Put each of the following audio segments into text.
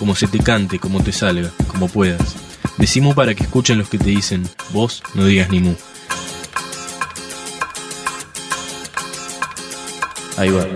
como se te cante, como te salga, como puedas. Decimu para que escuchen los que te dicen, vos no digas ni mu. Ahí va.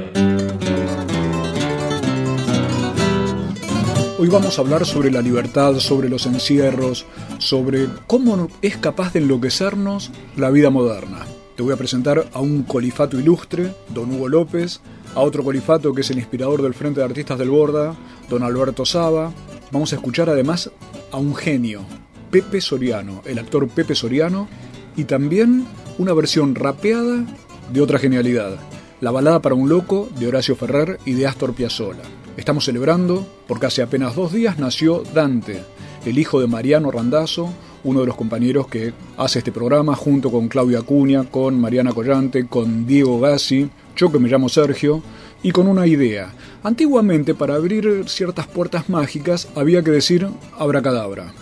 Hoy vamos a hablar sobre la libertad, sobre los encierros, sobre cómo es capaz de enloquecernos la vida moderna. Te voy a presentar a un colifato ilustre, don Hugo López, a otro colifato que es el inspirador del Frente de Artistas del Borda, don Alberto Saba. Vamos a escuchar además a un genio, Pepe Soriano, el actor Pepe Soriano, y también una versión rapeada de otra genialidad, la balada para un loco de Horacio Ferrer y de Astor Piazzolla. Estamos celebrando porque hace apenas dos días nació Dante, el hijo de Mariano Randazzo, uno de los compañeros que hace este programa junto con Claudia Acuña, con Mariana Collante, con Diego Gassi, yo que me llamo Sergio, y con una idea. Antiguamente para abrir ciertas puertas mágicas había que decir abracadabra.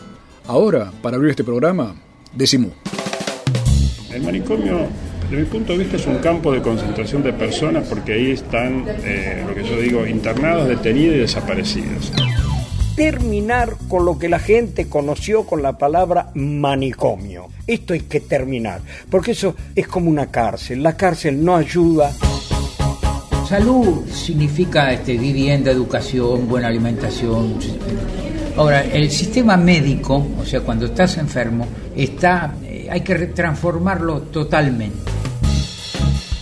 Ahora, para abrir este programa, decimos. El manicomio desde mi punto de vista es un campo de concentración de personas porque ahí están, eh, lo que yo digo, internados, detenidos y desaparecidos. Terminar con lo que la gente conoció con la palabra manicomio. Esto hay que terminar, porque eso es como una cárcel. La cárcel no ayuda. Salud significa este, vivienda, educación, buena alimentación. Ahora, el sistema médico, o sea, cuando estás enfermo, está, eh, hay que transformarlo totalmente.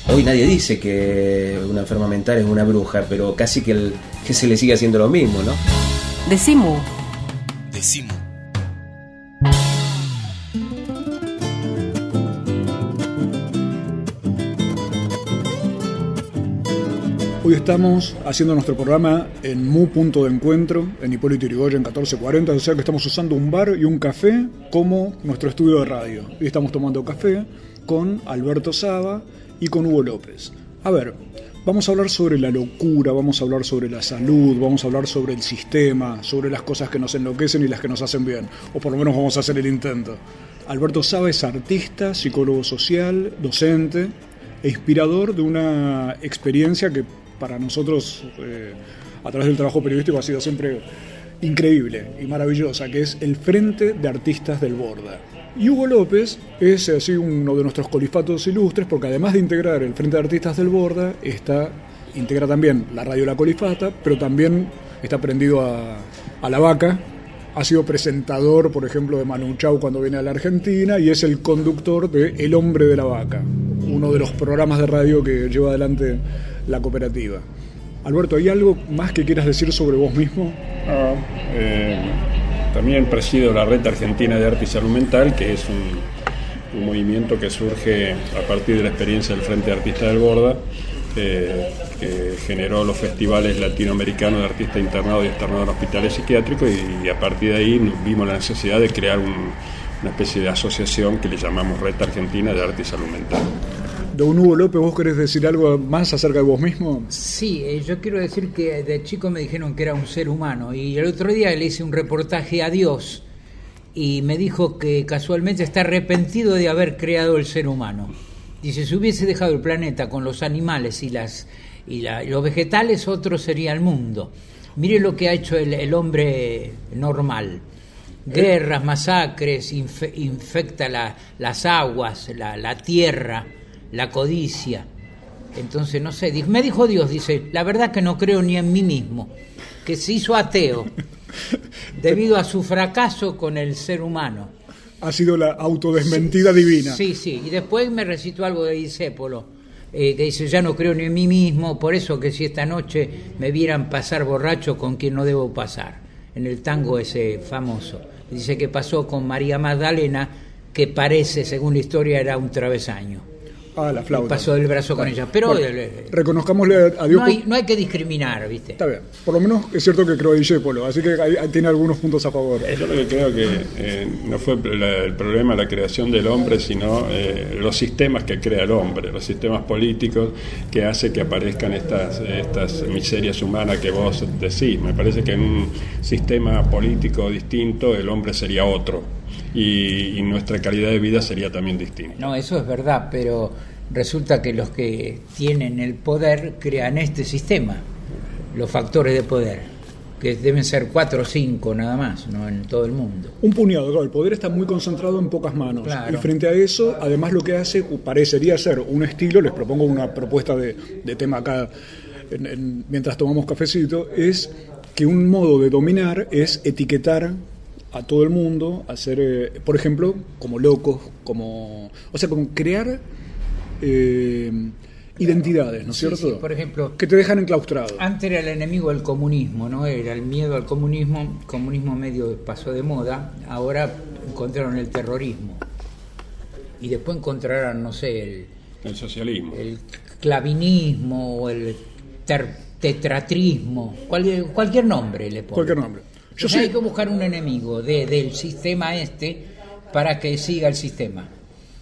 Hoy nadie dice que una enferma mental es una bruja, pero casi que, el, que se le sigue haciendo lo mismo, ¿no? Decimu. Decimu. Hoy estamos haciendo nuestro programa en Mu Punto de Encuentro, en Hipólito Yrigoyen 1440, o sea que estamos usando un bar y un café como nuestro estudio de radio. Y estamos tomando café con Alberto Saba y con Hugo López. A ver, vamos a hablar sobre la locura, vamos a hablar sobre la salud, vamos a hablar sobre el sistema, sobre las cosas que nos enloquecen y las que nos hacen bien, o por lo menos vamos a hacer el intento. Alberto Saba es artista, psicólogo social, docente e inspirador de una experiencia que para nosotros, eh, a través del trabajo periodístico, ha sido siempre increíble y maravillosa, que es el Frente de Artistas del Borda. Y Hugo López es así uno de nuestros colifatos ilustres porque además de integrar el Frente de Artistas del Borda, está, integra también la radio La Colifata, pero también está prendido a, a la vaca. Ha sido presentador, por ejemplo, de Manu Chao cuando viene a la Argentina y es el conductor de El Hombre de la Vaca, uno de los programas de radio que lleva adelante la cooperativa. Alberto, ¿hay algo más que quieras decir sobre vos mismo? Ah, eh, también presido la Red Argentina de Arte y Salud Mental, que es un, movimiento que surge a partir de la experiencia del Frente de Artistas del Borda, eh, que generó los festivales latinoamericanos de artistas internados y externados en hospitales psiquiátricos y, a partir de ahí vimos la necesidad de crear un, una especie de asociación que le llamamos Red Argentina de Arte y Salud Mental. Don Hugo López, ¿vos querés decir algo más acerca de vos mismo? Sí, eh, yo quiero decir que de chico me dijeron que era un ser humano y el otro día le hice un reportaje a Dios y me dijo que casualmente está arrepentido de haber creado el ser humano. Dice, si hubiese dejado el planeta con los animales y, las, y la, los vegetales, otro sería el mundo. Mire lo que ha hecho el, hombre normal. Guerras, masacres, infe, infecta la, las aguas, la, la tierra la codicia. Entonces, no sé, me dijo Dios, dice, la verdad que no creo ni en mí mismo, que se hizo ateo debido a su fracaso con el ser humano. Ha sido la autodesmentida sí, divina. Sí, sí, y después me recitó algo de Disépolo, eh, que dice, ya no creo ni en mí mismo, por eso que si esta noche me vieran pasar borracho con quien no debo pasar, en el tango ese famoso. Dice que pasó con María Magdalena, que parece, según la historia, era un travesaño. Ah, la flauta. pasó del brazo con ella. Pero Bueno, eh, reconozcámosle a Dios no, hay, no hay que discriminar, ¿viste? Está bien. Por lo menos es cierto que creó Discépolo, así que ahí- ahí tiene algunos puntos a favor. Yo lo que creo que eh, no fue la- el problema la creación del hombre, sino eh, los sistemas que crea el hombre, los sistemas políticos que hace que aparezcan estas, estas miserias humanas que vos decís. Me parece que en un sistema político distinto el hombre sería otro y, y nuestra calidad de vida sería también distinta. No, eso es verdad, pero resulta que los que tienen el poder crean este sistema, los factores de poder, que deben ser cuatro o cinco nada más, no en todo el mundo. Un puñado, claro, el poder está muy concentrado en pocas manos. Claro. Y frente a eso, además lo que hace parecería ser un estilo, les propongo una propuesta de, de tema acá en- en- mientras tomamos cafecito, es que un modo de dominar es etiquetar a todo el mundo, hacer, eh, por ejemplo, como locos, como... O sea, como crear eh, identidades, ¿no es Sí, cierto? sí, por ejemplo, que te dejan enclaustrado. Antes era el enemigo del comunismo, ¿no? Era el miedo al comunismo, el comunismo medio pasó de moda, ahora encontraron el terrorismo. Y después encontrarán, no sé, el, El socialismo. el clavinismo o el ter- tetratrismo, cual- cualquier nombre le ponen. Cualquier nombre. Yo sé- hay que buscar un enemigo de- del sistema este para que siga el sistema.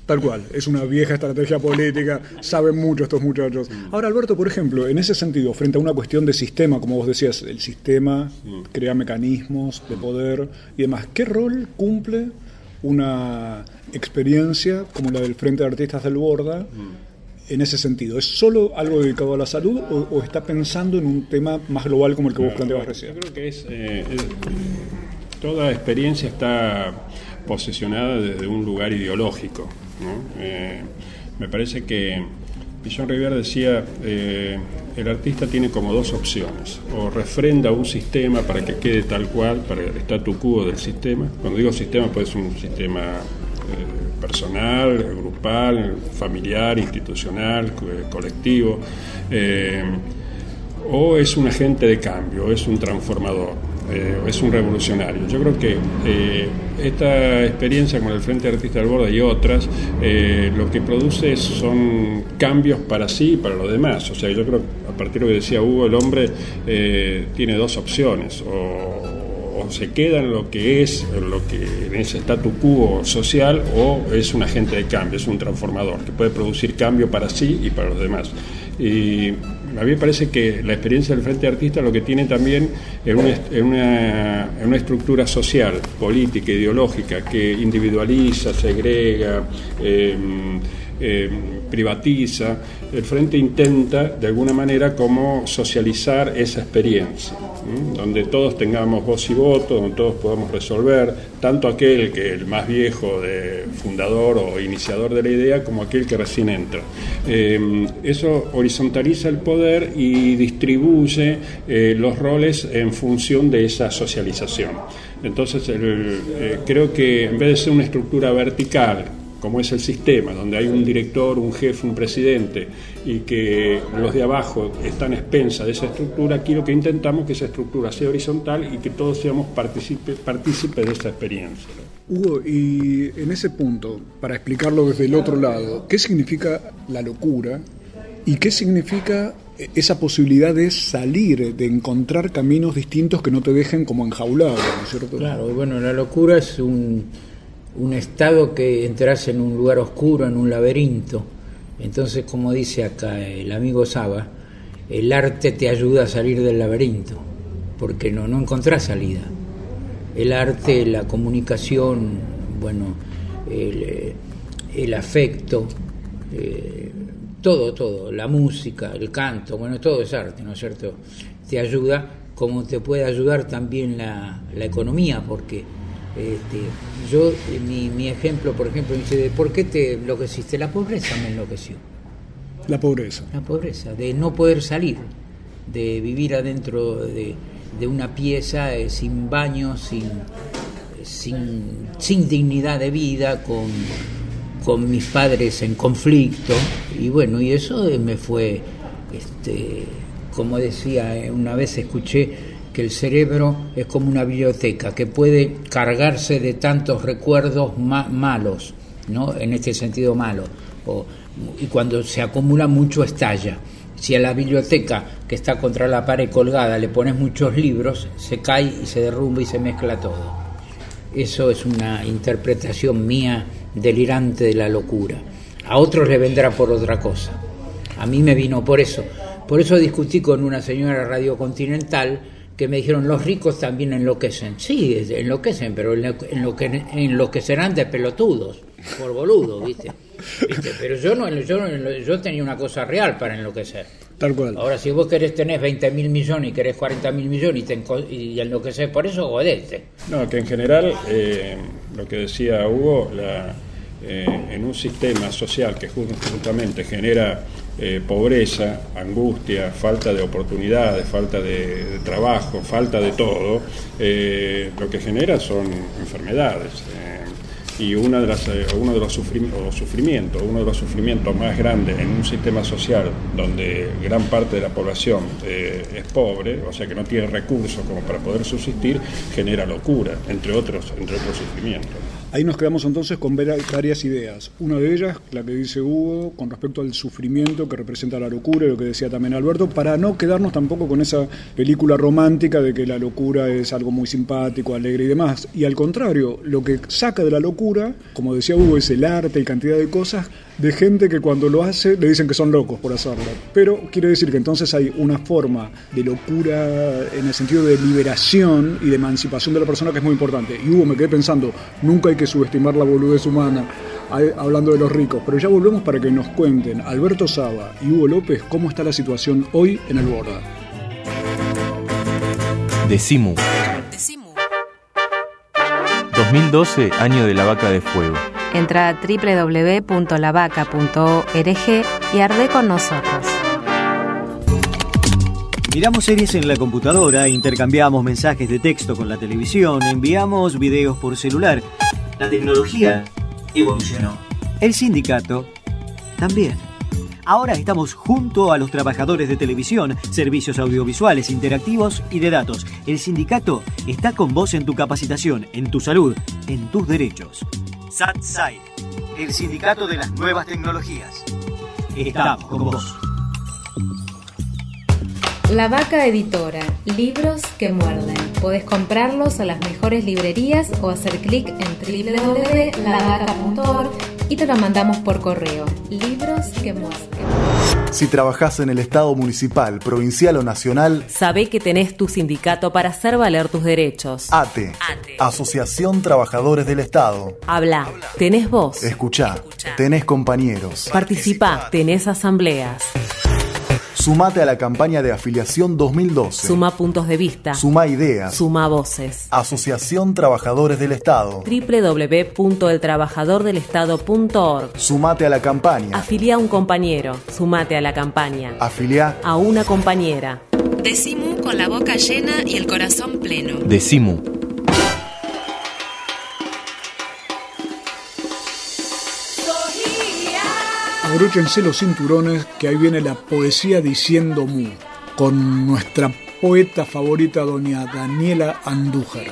Tal cual, es una vieja estrategia política, saben mucho estos muchachos. Ahora, Alberto, por ejemplo, en ese sentido, frente a una cuestión de sistema, como vos decías, el sistema crea mecanismos de poder y demás, ¿qué rol cumple una experiencia como la del Frente de Artistas del Borda en ese sentido? ¿Es solo algo dedicado a la salud o, o está pensando en un tema más global como el que vos planteabas recién? Yo creo que es, eh, es- toda experiencia está posicionada desde un lugar ideológico. ¿no? Eh, me parece que Pillon Rivière decía, eh, el artista tiene como dos opciones, o refrenda un sistema para que quede tal cual, para el statu quo del sistema. Cuando digo sistema, puede ser un sistema eh, personal, grupal, familiar, institucional, co- colectivo. eh, o es un agente de cambio, es un transformador, eh, es un revolucionario. Yo creo que eh, esta experiencia con el Frente Artista del Borda y otras, eh, lo que produce son cambios para sí y para los demás. O sea, yo creo, a partir de lo que decía Hugo, el hombre tiene dos opciones, o, o se queda en lo que es, en lo que en ese statu quo social, o es un agente de cambio, es un transformador, que puede producir cambio para sí y para los demás. Y a mí me parece que la experiencia del Frente Artista lo que tiene también es una, es una, es una estructura social, política, ideológica, que individualiza, segrega, eh, privatiza. El Frente intenta, de alguna manera, como socializar esa experiencia, donde todos tengamos voz y voto, donde todos podamos resolver, tanto aquel que el más viejo, de fundador o iniciador de la idea, como aquel que recién entra. Eh, eso horizontaliza el poder y distribuye eh, los roles en función de esa socialización. Entonces, eh, creo que en vez de ser una estructura vertical, como es el sistema, donde hay un director, un jefe, un presidente, y que los de abajo están a expensas de esa estructura, aquí lo que intentamos es que esa estructura sea horizontal y que todos seamos partícipe- partícipes de esa experiencia. Hugo, y en ese punto, para explicarlo desde el otro lado, ¿qué significa la locura y qué significa esa posibilidad de salir, de encontrar caminos distintos que no te dejen como enjaulado, ¿no es cierto? Claro, bueno, la locura es un, un estado que entras en un lugar oscuro, en un laberinto. Entonces, como dice acá el amigo Saba, el arte te ayuda a salir del laberinto, porque no, no encontrás salida. El arte, la comunicación, bueno, el, eh, afecto, eh, todo, todo, la música, el canto, bueno, todo es arte, ¿no es cierto? Te ayuda, como te puede ayudar también la, la economía, porque este, yo, mi, mi ejemplo, por ejemplo, dice, ¿de ¿por qué te enloqueciste? La pobreza me enloqueció, La pobreza. la pobreza, de no poder salir, de vivir adentro de, de una pieza eh, sin baño, sin, sin, sin dignidad de vida, con, con mis padres en conflicto, y bueno, y eso me fue, este, como decía, eh, una vez escuché que el cerebro es como una biblioteca que puede cargarse de tantos recuerdos ma- malos, ¿no? En este sentido malo, y cuando se acumula mucho estalla. Si a la biblioteca que está contra la pared colgada le pones muchos libros, se cae y se derrumba y se mezcla todo. Eso es una interpretación mía delirante de la locura. A otros le vendrá por otra cosa. A mí me vino por eso. Por eso discutí con una señora Radio Continental que me dijeron los ricos también enloquecen. Sí, enloquecen, pero enloquecerán de pelotudos, por boludo, ¿viste? Pero yo no, yo, yo tenía una cosa real para enloquecer. Tal cual. Ahora, si vos querés tener 20 mil millones y querés 40 mil millones y, te, y enloqueces por eso, jodete. No, que en general, eh, lo que decía Hugo, la, eh, en un sistema social que justamente genera eh, pobreza, angustia, falta de oportunidades, falta de, trabajo, falta de todo, lo que genera son enfermedades y una de las, eh, uno de los sufrimientos, uno de los sufrimientos más grandes en un sistema social donde gran parte de la población eh, es pobre, o sea que no tiene recursos como para poder subsistir, genera locura, entre otros, entre otros sufrimientos. Ahí nos quedamos entonces con varias ideas. Una de ellas, la que dice Hugo, con respecto al sufrimiento que representa la locura, y lo que decía también Alberto, para no quedarnos tampoco con esa película romántica de que la locura es algo muy simpático, alegre y demás. Y al contrario, lo que saca de la locura, como decía Hugo, es el arte y cantidad de cosas de gente que cuando lo hace le dicen que son locos por hacerlo. Pero quiere decir que entonces hay una forma de locura en el sentido de liberación y de emancipación de la persona que es muy importante. Y Hugo, me quedé pensando, nunca hay que subestimar la boludez humana hablando de los ricos. Pero ya volvemos para que nos cuenten Alberto Saba y Hugo López cómo está la situación hoy en el Borda. Decimu. Decimu. 2012, año de la vaca de fuego. Entra a www.lavaca.org y arde con nosotros. Miramos series en la computadora, intercambiamos mensajes de texto con la televisión, enviamos videos por celular. La tecnología evolucionó. El sindicato también. Ahora estamos junto a los trabajadores de televisión, servicios audiovisuales, interactivos y de datos. El sindicato está con vos en tu capacitación, en tu salud, en tus derechos. SATSAI, el sindicato de las nuevas tecnologías. Estamos con vos. La Vaca Editora, libros que muerden. Podés comprarlos a las mejores librerías o hacer clic en www.lavaca.org y te lo mandamos por correo. Libros que muerden. Si trabajás en el Estado municipal, provincial o nacional, sabe que tenés tu sindicato para hacer valer tus derechos. ATE, Asociación Trabajadores del Estado. Habla, tenés voz. Escuchá, tenés compañeros. Participa, tenés asambleas. Sumate a la campaña de afiliación 2012. Suma puntos de vista. Suma ideas. Suma voces. Asociación Trabajadores del Estado. www.eltrabajadordelestado.org. Sumate a la campaña. Afilia a un compañero. Sumate a la campaña. Afilia a una compañera. Decimu con la boca llena y el corazón pleno. Decimu Abróchense los cinturones que ahí viene la poesía diciendo mu, con nuestra poeta favorita, doña Daniela Andújar.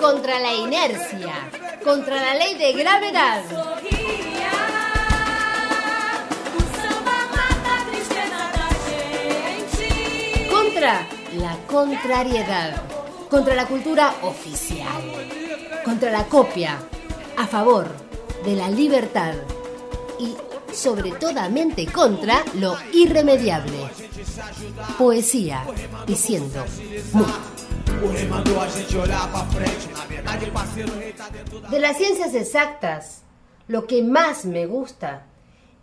Contra la inercia, contra la ley de gravedad. Contra la contrariedad, contra la cultura oficial contra la copia, a favor de la libertad y sobre toda mente contra lo irremediable. Poesía diciendo De las ciencias exactas, lo que más me gusta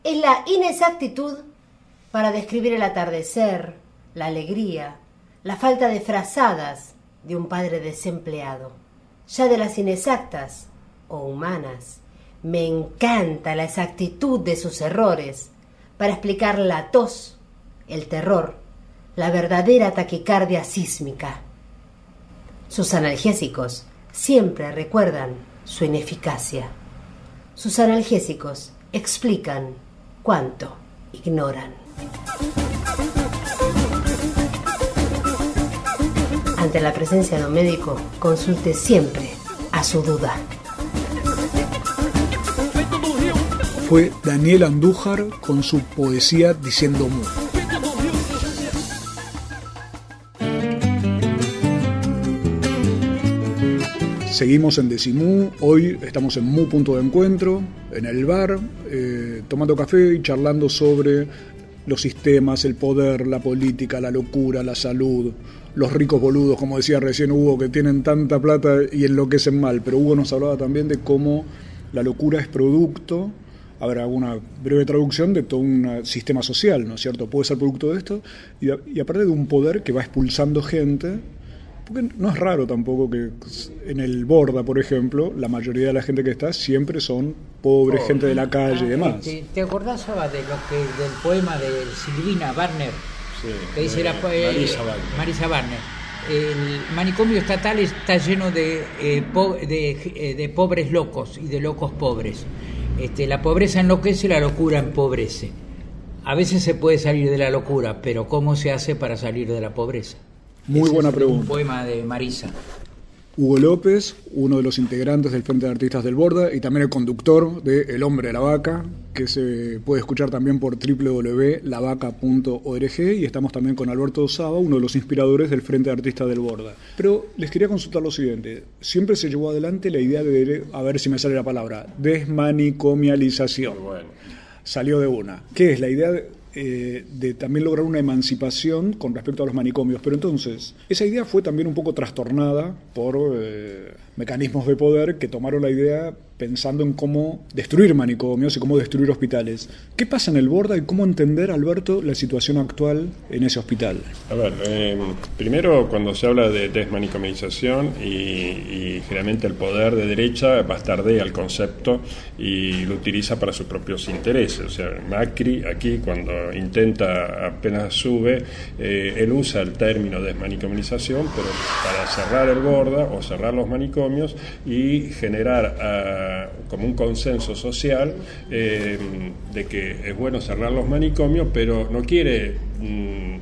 es la inexactitud para describir el atardecer, la alegría, la falta de frazadas de un padre desempleado ya de las inexactas o humanas. Me encanta la exactitud de sus errores para explicar la tos, el terror, la verdadera taquicardia sísmica. Sus analgésicos siempre recuerdan su ineficacia. Sus analgésicos explican cuánto ignoran. Ante la presencia de un médico, consulte siempre a su duda. Fue Daniel Andújar con su poesía diciendo mu. Seguimos en Decimú, hoy estamos en Mu Punto de Encuentro, en el bar, eh, tomando café y charlando sobre los sistemas, el poder, la política, la locura, la salud, los ricos boludos, como decía recién Hugo, que tienen tanta plata y enloquecen mal. Pero Hugo nos hablaba también de cómo la locura es producto, habrá una breve traducción de todo un sistema social, ¿no es cierto? Puede ser producto de esto, y, y aparte de un poder que va expulsando gente porque no es raro tampoco que en el Borda, por ejemplo, la mayoría de la gente que está siempre son pobres, gente de la calle y demás. ¿Te, te acordás, Saba, de lo que, del poema de Silvina Barner? Que dice la, eh, Marisa Barner. El manicomio estatal está lleno de, eh, po- de, eh, de pobres locos y de locos pobres. Este, la pobreza enloquece y la locura empobrece. A veces se puede salir de la locura, pero ¿cómo se hace para salir de la pobreza? Muy Ese buena es Un pregunta. poema de Marisa. Hugo López, uno de los integrantes del Frente de Artistas del Borda y también el conductor de El Hombre de la Vaca, que se puede escuchar también por www.lavaca.org y estamos también con Alberto Saba, uno de los inspiradores del Frente de Artistas del Borda. Pero les quería consultar lo siguiente, siempre se llevó adelante la idea de, a ver si me sale la palabra, desmanicomialización. Bueno, Salió de una. ¿Qué es la idea de, eh, de también lograr una emancipación con respecto a los manicomios? Pero entonces, esa idea fue también un poco trastornada por eh, mecanismos de poder que tomaron la idea pensando en cómo destruir manicomios y cómo destruir hospitales. ¿Qué pasa en el Borda y cómo entender, Alberto, la situación actual en ese hospital? a ver, eh, primero cuando se habla de desmanicomialización y, y generalmente el poder de derecha bastardea el concepto y lo utiliza para sus propios intereses. O sea, Macri aquí cuando intenta, apenas sube, eh, él usa el término desmanicomialización, pero para cerrar el borda o cerrar los manicomios y generar como un consenso social eh, de que es bueno cerrar los manicomios, pero no quiere mm,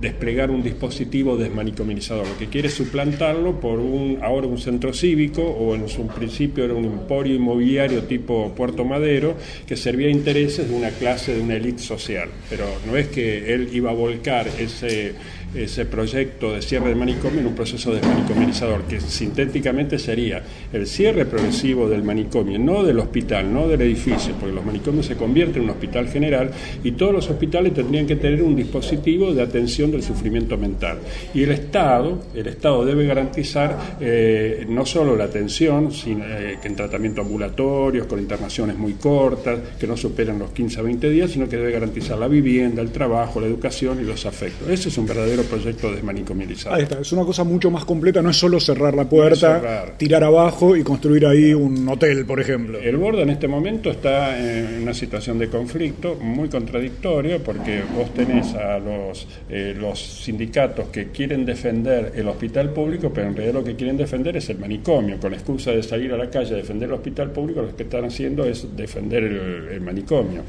desplegar un dispositivo desmanicomizador, lo que quiere es suplantarlo por un ahora un centro cívico o en su principio era un emporio inmobiliario tipo Puerto Madero que servía a intereses de una clase, de una élite social, pero no es que él iba a volcar ese ese proyecto de cierre de manicomio en un proceso desmanicomizador, que sintéticamente sería el cierre progresivo del manicomio, no del hospital, no del edificio, porque los manicomios se convierten en un hospital general y todos los hospitales tendrían que tener un dispositivo de atención del sufrimiento mental. Y el Estado, el Estado debe garantizar eh, no solo la atención, eh, en tratamiento ambulatorios, con internaciones muy cortas, que no superan los 15 a 20 días, sino que debe garantizar la vivienda, el trabajo, la educación y los afectos. Ese es un verdadero proyecto desmanicomizado. Ahí está, es una cosa mucho más completa, no es solo cerrar la puerta, cerrar. tirar abajo y construir ahí un hotel, por ejemplo. El Borda en este momento está en una situación de conflicto muy contradictorio porque vos tenés a los, eh, los sindicatos que quieren defender el hospital público, pero en realidad lo que quieren defender es el manicomio. Con la excusa de salir a la calle a defender el hospital público, lo que están haciendo es defender el, el manicomio.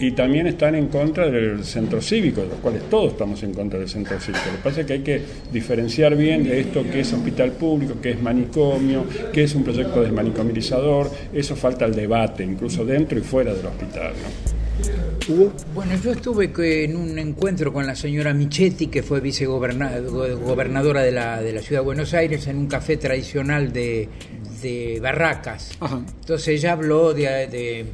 Y también están en contra del centro cívico, de los cuales todos estamos en contra del centro cívico. Lo que pasa es que hay que diferenciar bien de esto que es hospital público, que es manicomio, que es un proyecto desmanicomizador. Eso falta el debate, incluso dentro y fuera del hospital. ¿no? Hugo, Bueno, yo estuve que- en un encuentro con la señora Michetti, que fue vicegobernadora de la, de la ciudad de Buenos Aires, en un café tradicional de, de Barracas. Ajá. Entonces ella habló de, de-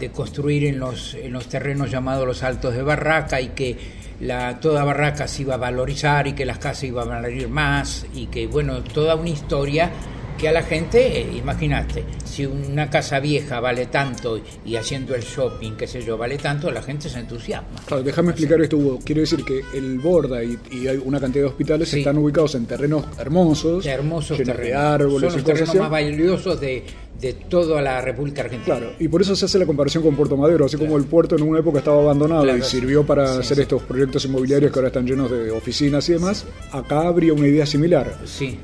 de construir en los, en los terrenos llamados los Altos de Barraca y que la, toda Barraca se iba a valorizar y que las casas iban a valer más y que, bueno, toda una historia que a la gente, eh, imagínate, si una casa vieja vale tanto y haciendo el shopping, qué sé yo, vale tanto, la gente se entusiasma. Claro, déjame explicar esto, Hugo. Quiero decir que el Borda y, y hay una cantidad de hospitales Sí. están ubicados en terrenos hermosos, Hermosos llenos de terrenos. árboles Son y los cosas terrenos más valiosos de, de toda la República Argentina. Claro, y por eso se hace la comparación con Puerto Madero, así como el puerto en una época estaba abandonado Claro, y sirvió para sí, hacer sí. estos proyectos inmobiliarios que ahora están llenos de oficinas y demás, acá habría una idea similar. Sí.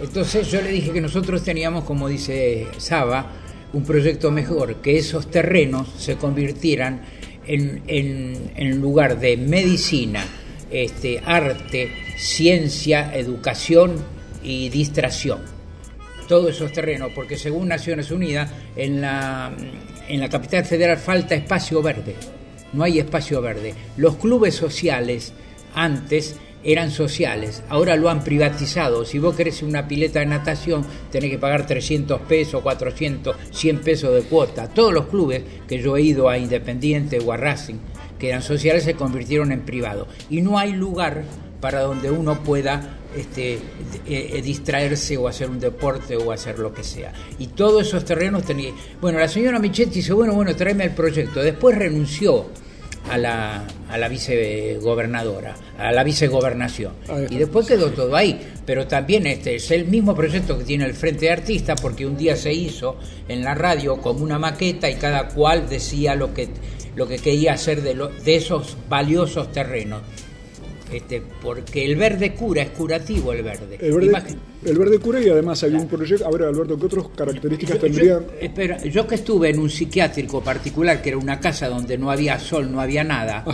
Entonces yo le dije que nosotros teníamos, como dice Saba, un proyecto mejor, que esos terrenos se convirtieran en, en, en lugar de medicina, este, arte, ciencia, educación y distracción. Todos esos terrenos, porque según Naciones Unidas, en la, en la capital federal falta espacio verde, no hay espacio verde. Los clubes sociales antes eran sociales, ahora lo han privatizado. Si vos querés una pileta de natación, tenés que pagar 300 pesos, 400, 100 pesos de cuota. Todos los clubes que yo he ido a Independiente o a Racing, que eran sociales, se convirtieron en privados. Y no hay lugar para donde uno pueda este, eh, distraerse o hacer un deporte o hacer lo que sea. Y todos esos terrenos tenían... Bueno, la señora Michetti dice, bueno, bueno, tráeme el proyecto. Después renunció a la, a la vicegobernadora, a la vicegobernación. Y después quedó todo ahí. Pero también este es el mismo proyecto que tiene el Frente de Artistas, porque un día se hizo en la radio como una maqueta y cada cual decía lo que, lo que quería hacer de, de esos valiosos terrenos. Este, porque el verde cura, es curativo el verde. El verde, cura y además hay un proyecto. A ver, Alberto, ¿qué otras características tendría? espera, yo que estuve en un psiquiátrico particular, que era una casa donde no había sol, no había nada,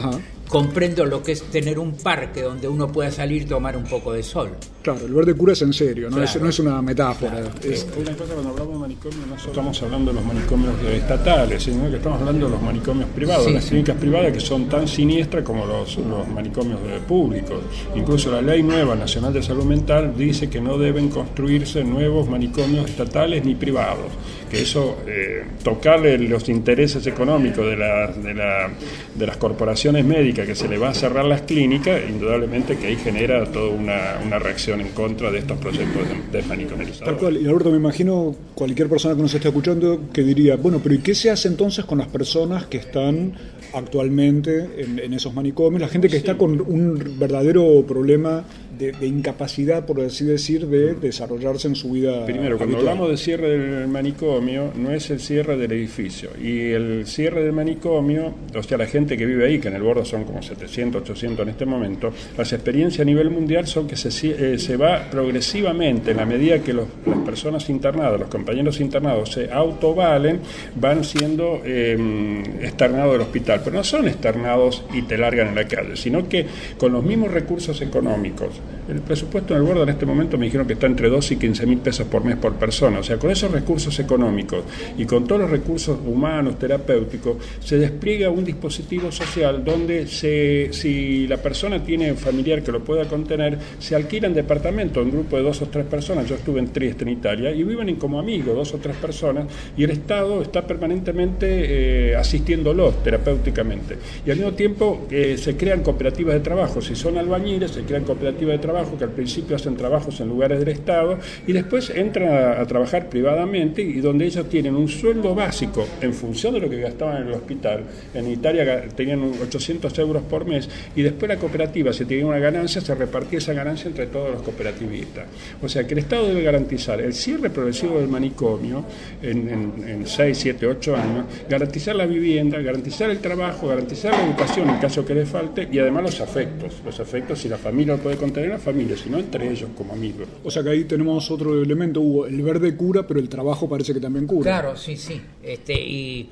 comprendo lo que es tener un parque donde uno pueda salir y tomar un poco de sol. Claro, el verde cura es en serio, no, es, no es, una metáfora. Es... Una cosa, cuando hablamos de manicomio, no estamos hablando de los manicomios estatales, sino que estamos hablando de los manicomios privados, las clínicas privadas que son tan siniestras como los, los manicomios públicos. Incluso la Ley Nueva Nacional de Salud Mental dice que no deben construirse nuevos manicomios estatales ni privados que eso, eh, tocarle los intereses económicos de, de, la, de, las corporaciones médicas que se le va a cerrar las clínicas, indudablemente que ahí genera toda una, una reacción en contra de estos proyectos de, Tal cual, y Alberto, me imagino cualquier persona que nos esté escuchando que diría, bueno, pero ¿y qué se hace entonces con las personas que están actualmente en, esos manicomios, la gente que está con un verdadero problema de, incapacidad, por así decir, de desarrollarse en su vida. Primero, cuando hablamos de cierre del manicomio, no es el cierre del edificio. Y el cierre del manicomio, o sea, la gente que vive ahí, que en el bordo son como 700, 800 en este momento, las experiencias a nivel mundial son que se, eh, se va progresivamente, en la medida que las personas internadas, los compañeros internados se autovalen, van siendo eh, externados del hospital pero no son externados y te largan en la calle, sino que con los mismos recursos económicos. El presupuesto en el Borda en este momento me dijeron que está entre 2 y 15 mil pesos por mes por persona. O sea, con esos recursos económicos y con todos los recursos humanos, terapéuticos, se despliega un dispositivo social donde si la persona tiene un familiar que lo pueda contener, se alquilan departamentos en grupo de dos o tres personas. Yo estuve en Trieste, en Italia, y viven como amigos, dos o tres personas, y el Estado está permanentemente eh, asistiéndolos terapéuticamente y al mismo tiempo eh, se crean cooperativas de trabajo. Si son albañiles, se crean cooperativas de trabajo que al principio hacen trabajos en lugares del Estado y después entran a, trabajar privadamente y donde ellos tienen un sueldo básico en función de lo que gastaban en el hospital. En Italia tenían 800 euros por mes y después la cooperativa, si tenía una ganancia, se repartía esa ganancia entre todos los cooperativistas. O sea que el Estado debe garantizar el cierre progresivo del manicomio en, en 6, 7, 8 años, garantizar la vivienda, garantizar el trabajo trabajo, garantizar la educación en caso que le falte y además los afectos. Los afectos, si la familia lo puede contener, la familia, si no entre ellos como amigos. O sea que ahí tenemos otro elemento, Hugo. El verde cura, pero el trabajo parece que también cura. Claro, sí, sí. Este, y,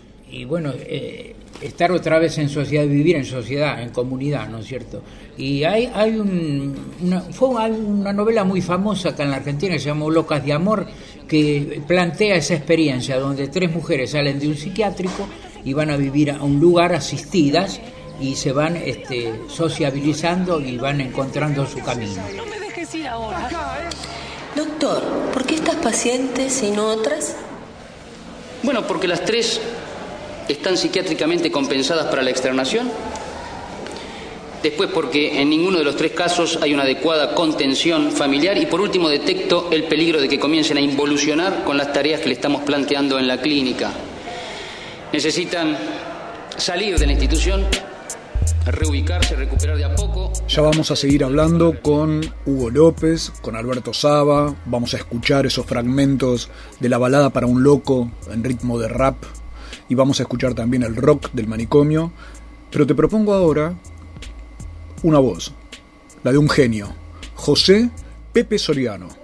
bueno, eh, estar otra vez en sociedad, vivir en sociedad, en comunidad, ¿no es cierto? Y hay, hay un, una, fue una novela muy famosa acá en la Argentina que se llamó Locas de Amor, que plantea esa experiencia donde tres mujeres salen de un psiquiátrico y van a vivir a un lugar asistidas y se van este, sociabilizando y van encontrando su camino. No me dejes ir ahora. Doctor, ¿por qué estas pacientes y no otras? Bueno, porque las tres están psiquiátricamente compensadas para la externación. Después porque en ninguno de los tres casos hay una adecuada contención familiar y por último detecto el peligro de que comiencen a involucionar con las tareas que le estamos planteando en la clínica necesitan salir de la institución, reubicarse, recuperar de a poco. Ya vamos a seguir hablando con Hugo López, con Alberto Saba, vamos a escuchar esos fragmentos de la balada para un loco en ritmo de rap. Y vamos a escuchar también el rock del manicomio, pero te propongo ahora una voz, la de un genio, José Pepe Soriano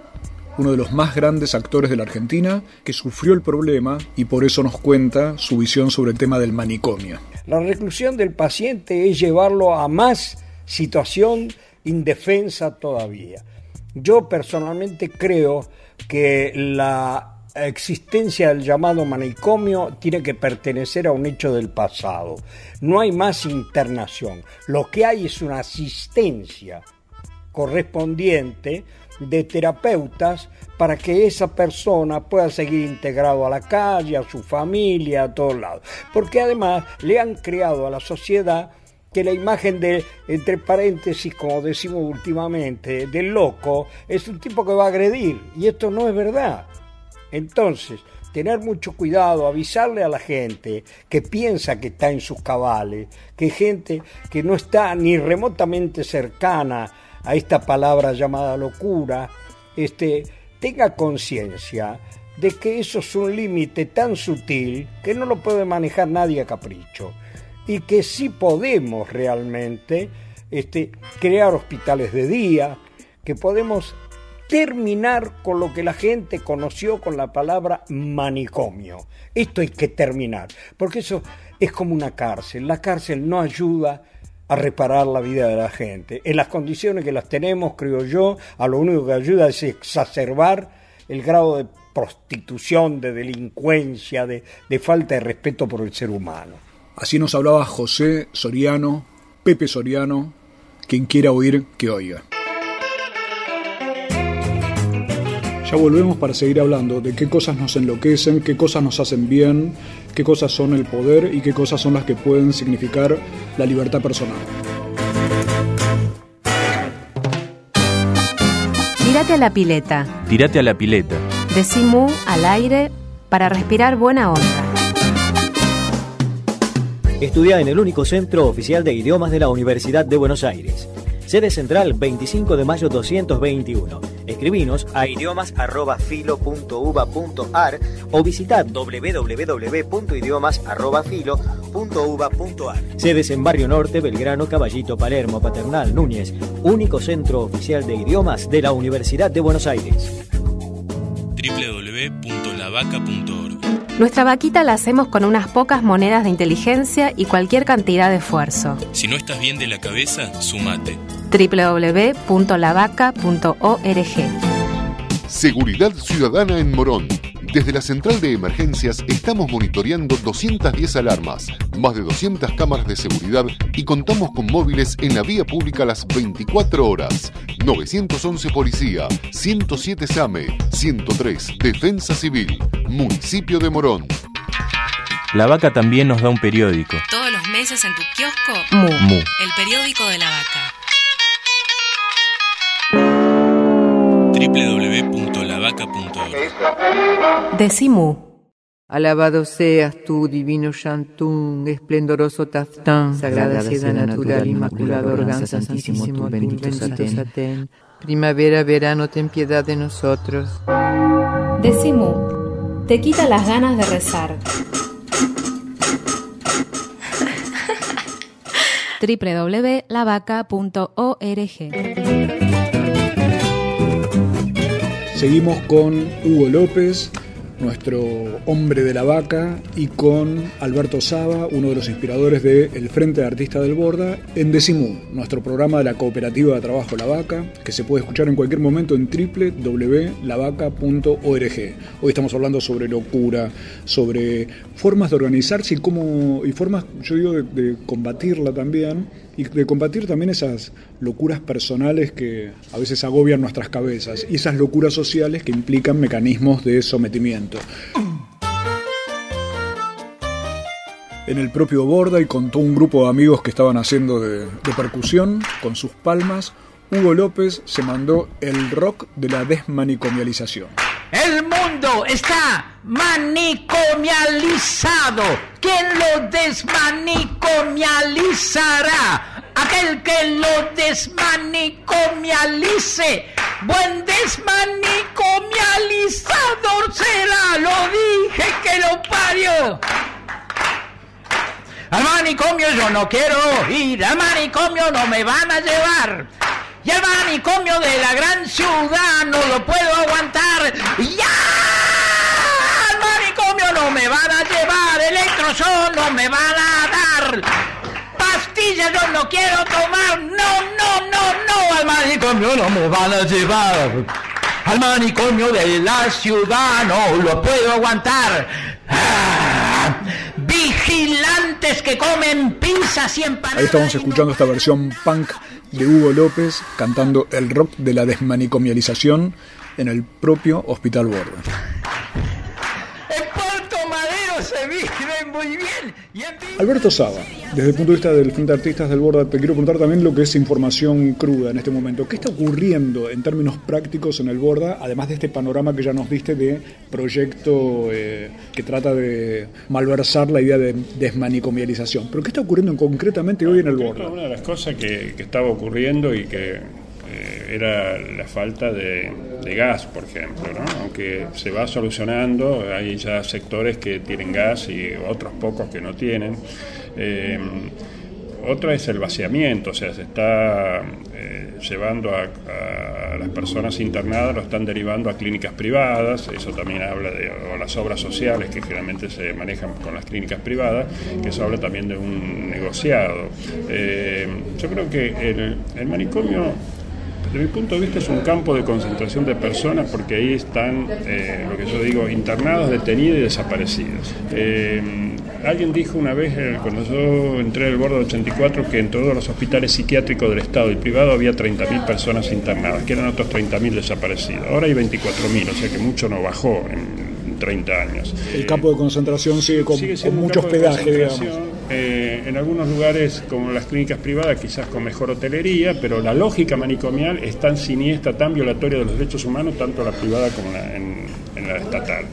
uno de los más grandes actores de la Argentina, que sufrió el problema y por eso nos cuenta su visión sobre el tema del manicomio. La reclusión del paciente es llevarlo a más situación indefensa todavía. Yo personalmente creo que la existencia del llamado manicomio tiene que pertenecer a un hecho del pasado. No hay más internación. Lo que hay es una asistencia correspondiente de terapeutas para que esa persona pueda seguir integrado a la calle, a su familia, a todos lados. Porque además le han creado a la sociedad que la imagen de, entre paréntesis, como decimos últimamente, del loco, es un tipo que va a agredir. Y esto no es verdad. Entonces, tener mucho cuidado, avisarle a la gente que piensa que está en sus cabales, que gente que no está ni remotamente cercana a esta palabra llamada locura, este, tenga conciencia de que eso es un límite tan sutil que no lo puede manejar nadie a capricho y que sí podemos realmente este, crear hospitales de día, que podemos terminar con lo que la gente conoció con la palabra manicomio. Esto hay que terminar, porque eso es como una cárcel. La cárcel no ayuda a reparar la vida de la gente. En las condiciones que las tenemos, creo yo, a lo único que ayuda es exacerbar el grado de prostitución, de delincuencia, de, de falta de respeto por el ser humano. Así nos hablaba José Soriano, Pepe Soriano, quien quiera oír que oiga. Ya volvemos para seguir hablando de qué cosas nos enloquecen, qué cosas nos hacen bien, qué cosas son el poder y qué cosas son las que pueden significar la libertad personal. Tírate a la pileta. Tírate a la pileta. Decimú al aire para respirar buena onda. Estudia en el único centro oficial de idiomas de la Universidad de Buenos Aires. Sede central 25 de mayo 221. Escribinos a idiomas.filo.uva.ar o visitad www.idiomas.filo.uva.ar. Sedes en Barrio Norte, Belgrano, Caballito, Palermo, Paternal, Núñez. Único centro oficial de idiomas de la Universidad de Buenos Aires. www.lavaca.org Nuestra vaquita la hacemos con unas pocas monedas de inteligencia y cualquier cantidad de esfuerzo. Si no estás bien de la cabeza, sumate. www.lavaca.org Seguridad Ciudadana en Morón. Desde la central de emergencias estamos monitoreando 210 alarmas, más de 200 cámaras de seguridad y contamos con móviles en la vía pública las 24 horas. 911 Policía, 107 SAME, 103 Defensa Civil, Municipio de Morón. La vaca también nos da un periódico. Todos los meses en tu kiosco, Mu. Mu. el periódico de la vaca. www.lavaca.org Decimú. Alabado seas tú, divino Shantún, esplendoroso Taftán, sagrada seda natural, inmaculado organza santísimo, tú, bendito Satén. Primavera, verano, ten piedad de nosotros. Decimú. Te quita las ganas de rezar. www.lavaca.org Seguimos con Hugo López, nuestro hombre de la vaca, y con Alberto Saba, uno de los inspiradores del Frente de Artistas del Borda, en Decimú, nuestro programa de la Cooperativa de Trabajo La Vaca, que se puede escuchar en cualquier momento en www.lavaca.org. Hoy estamos hablando sobre locura, sobre formas de organizarse y cómo y formas, yo digo, de, de combatirla también y de combatir también esas locuras personales que a veces agobian nuestras cabezas y esas locuras sociales que implican mecanismos de sometimiento. En el propio Borda y con todo un grupo de amigos que estaban haciendo de, de percusión con sus palmas, Hugo López se mandó el rock de la desmanicomialización. El mundo está manicomializado. ¿Quién lo desmanicomializará? Aquel que lo desmanicomialice. Buen desmanicomializador será. Lo dije que lo parió. Al manicomio yo no quiero ir, al manicomio no me van a llevar. Y el manicomio de la gran ciudad no lo puedo aguantar. ¡Ya! Al manicomio no me van a llevar, electroshock no me van a dar. Pastillas yo no quiero tomar, no, no, no, no al manicomio. no me van a llevar. Al manicomio de la ciudad no lo puedo aguantar. Ah, vigilantes que comen pizzas y empanadas. Ahí estamos escuchando esta versión punk de Hugo López cantando el rock de la desmanicomialización en el propio Hospital Borda. Puerto Madero se. Alberto Saba, desde el punto de vista del Frente de Artistas del Borda, te quiero preguntar también lo que es información cruda en este momento. ¿Qué está ocurriendo en términos prácticos en el Borda, además de este panorama que ya nos diste de proyecto eh, que trata de malversar la idea de desmanicomialización? ¿Pero qué está ocurriendo en- concretamente hoy en el Borda? Una de las cosas que, que estaba ocurriendo y que eh, era la falta de, gas, por ejemplo, aunque se va solucionando, hay ya sectores que tienen gas y otros pocos que no tienen. Eh, otra es el vaciamiento, o sea, se está eh, llevando a, las personas internadas, lo están derivando a clínicas privadas, eso también habla de las obras sociales que generalmente se manejan con las clínicas privadas, que eso habla también de un negociado. Yo creo que el manicomio desde mi punto de vista es un campo de concentración de personas porque ahí están, eh, lo que yo digo, internados, detenidos y desaparecidos. Eh, alguien dijo una vez, eh, cuando yo entré al bordo 84, que en todos los hospitales psiquiátricos del Estado y privado había 30.000 personas internadas, que eran otros 30.000 desaparecidos. Ahora hay 24.000, o sea que mucho no bajó en 30 años. El campo de concentración sigue con, Sigue con mucho de hospedaje, digamos. Eh, en algunos lugares, como las clínicas privadas, quizás con mejor hotelería, pero la lógica manicomial es tan siniestra, tan violatoria de los derechos humanos, tanto la privada como la- en, en la estatal.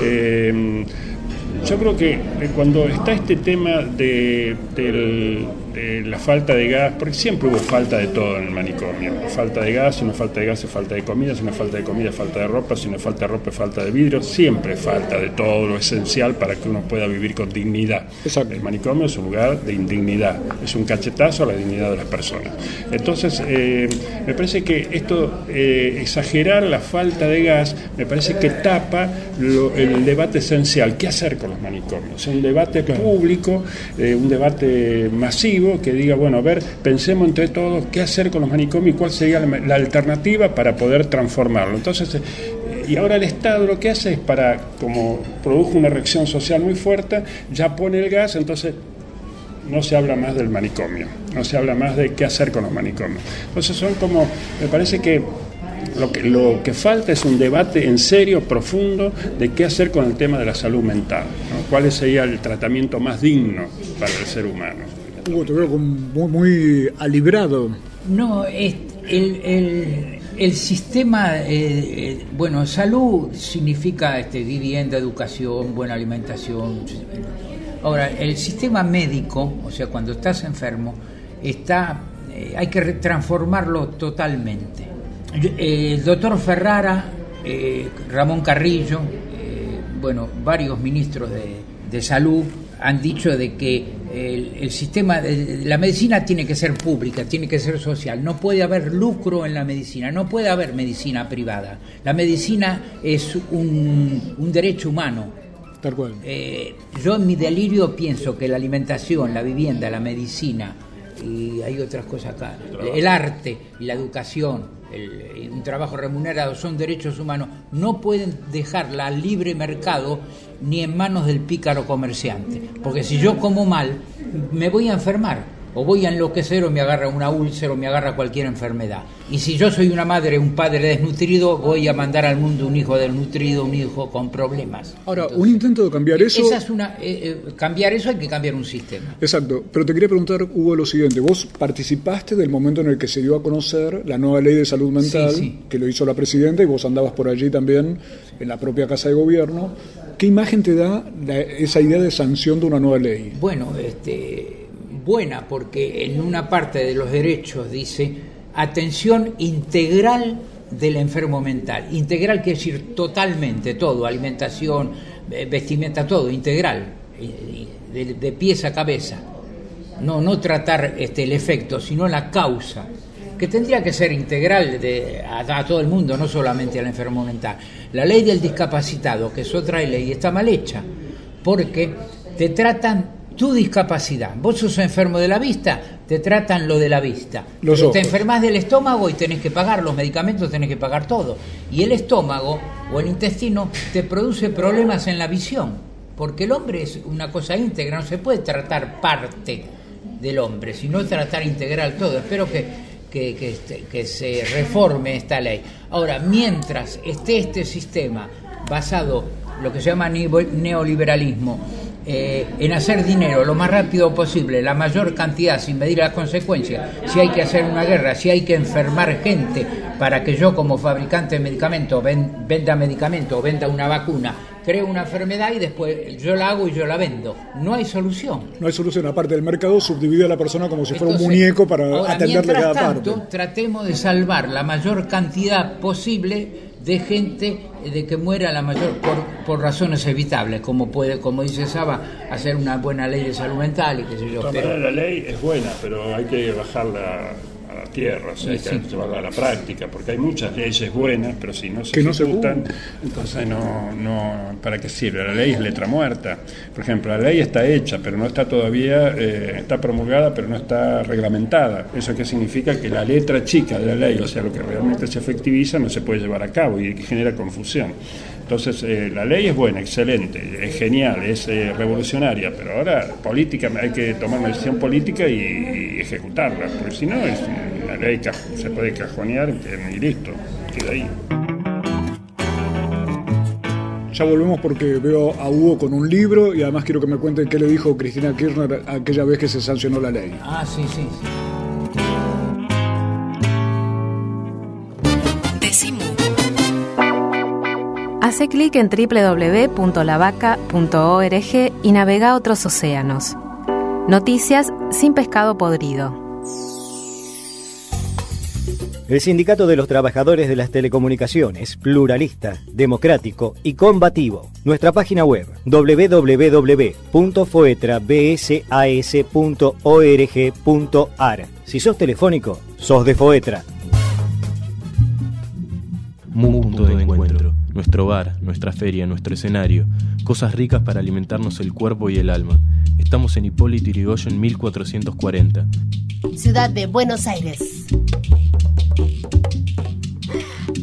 Eh, yo creo que eh, cuando está este tema de, del- la falta de gas, porque siempre hubo falta de todo en el manicomio, falta de gas, si no falta de gas es falta de comida, si no falta de comida es falta de ropa, si no falta de ropa es falta de vidrio, siempre falta de todo lo esencial para que uno pueda vivir con dignidad. El manicomio es un lugar de indignidad, es un cachetazo a la dignidad de las personas. Entonces, eh, me parece que esto, eh, exagerar la falta de gas, me parece que tapa lo- el debate esencial, ¿qué hacer con los manicomios? Un debate público, eh, un debate masivo que diga, bueno, a ver, pensemos entre todos qué hacer con los manicomios y cuál sería la, alternativa para poder transformarlo. Entonces, eh, y ahora el Estado lo que hace es para, como produjo una reacción social muy fuerte, ya pone el gas, entonces no se habla más del manicomio, no se habla más de qué hacer con los manicomios. Entonces son como, me parece que lo que, lo que falta es un debate en serio, profundo, de qué hacer con el tema de la salud mental, cuál sería el tratamiento más digno para el ser humano. Hugo, te muy, muy alibrado. No, es- el, sistema, eh, eh, bueno, salud significa este, vivienda, educación, buena alimentación. Ahora, el sistema médico, o sea, cuando estás enfermo, está, eh, hay que transformarlo totalmente. El doctor Ferrara, Ramón Carrillo, bueno, varios ministros de, de salud han dicho de que el, el sistema, de, la medicina tiene que ser pública, tiene que ser social, no puede haber lucro en la medicina, no puede haber medicina privada. La medicina es un, un derecho humano. Tal cual. Eh, yo en mi delirio pienso que la alimentación, la vivienda, la medicina y hay otras cosas acá, el arte y la educación, el- un trabajo remunerado son derechos humanos, no pueden dejarla al libre mercado ni en manos del pícaro comerciante, porque si yo como mal me voy a enfermar. O voy a enloquecer o me agarra una úlcera o me agarra cualquier enfermedad. Y si yo soy una madre, un padre desnutrido, voy a mandar al mundo un hijo desnutrido, un hijo con problemas. Ahora, un intento de cambiar eso. Esa es una, eh, eh, cambiar eso hay que cambiar un sistema. Exacto, pero te quería preguntar, Hugo, lo siguiente. Vos participaste del momento en el que se dio a conocer la nueva ley de salud mental, Sí, sí. que lo hizo la presidenta, y vos andabas por allí también, en la propia Casa de Gobierno. ¿Qué imagen te da la- esa idea de sanción de una nueva ley? Bueno, este, buena, porque en una parte de los derechos dice atención integral del enfermo mental. Integral quiere decir totalmente todo, alimentación, vestimenta, todo, integral, de, de pies a cabeza. No, no tratar este, el efecto, sino la causa, que tendría que ser integral de, a, a todo el mundo, no solamente al enfermo mental. La ley del discapacitado, que es otra ley, está mal hecha, porque te tratan tu discapacidad. Vos sos enfermo de la vista, te tratan lo de la vista. Los Pero te enfermas del estómago y tenés que pagar los medicamentos, tenés que pagar todo. Y el estómago o el intestino te produce problemas en la visión, porque el hombre es una cosa íntegra, no se puede tratar parte del hombre, sino tratar integral todo. Espero que, que, que este- que se reforme esta ley. Ahora, mientras esté este sistema basado, lo que se llama neoliberalismo, eh, en hacer dinero lo más rápido posible, la mayor cantidad sin medir las consecuencias, si hay que hacer una guerra, si hay que enfermar gente para que yo como fabricante de medicamentos ven- venda medicamentos o venda una vacuna, creo una enfermedad y después yo la hago y yo la vendo. No hay solución. No hay solución. Aparte del mercado, subdivide a la persona como si fuera un muñeco para ahora, atenderle mientras cada tanto, parte. tratemos de salvar la mayor cantidad posible de gente de que muera la mayor por, por razones evitables, como puede, como dice Saba, hacer una buena ley de salud mental y qué sé yo. Pero, la ley es buena, pero hay que bajarla a la tierra, o sea, hay que sí. llevarla a la práctica, porque hay muchas leyes buenas, pero si no se Que no se ejecutan, entonces no, no, ¿para qué sirve? La ley es letra muerta. Por ejemplo, la ley está hecha, pero no está todavía, eh, está promulgada, pero no está reglamentada. ¿Eso qué significa? Que la letra chica de la ley, o sea, lo que realmente se efectiviza, no se puede llevar a cabo y genera confusión. Entonces, eh, la ley es buena, excelente, es genial, es eh, revolucionaria, pero ahora política, hay que tomar una decisión política y, y ejecutarla, porque si no, es una ley que se puede cajonear y listo, queda ahí. Ya volvemos porque veo a Hugo con un libro y además quiero que me cuente qué le dijo Cristina Kirchner aquella vez que se sancionó la ley. ah, sí, sí. sí. Hace clic en www.lavaca.org y navega a otros océanos. Noticias sin pescado podrido. El Sindicato de los Trabajadores de las Telecomunicaciones, pluralista, democrático y combativo. Nuestra página web www.foetrabsas.org.ar. Si sos telefónico, sos de Foetra. Mu punto de encuentro. Nuestro bar, nuestra feria, nuestro escenario. Cosas ricas para alimentarnos el cuerpo y el alma. Estamos en Hipólito Yrigoyen 1440. Ciudad de Buenos Aires.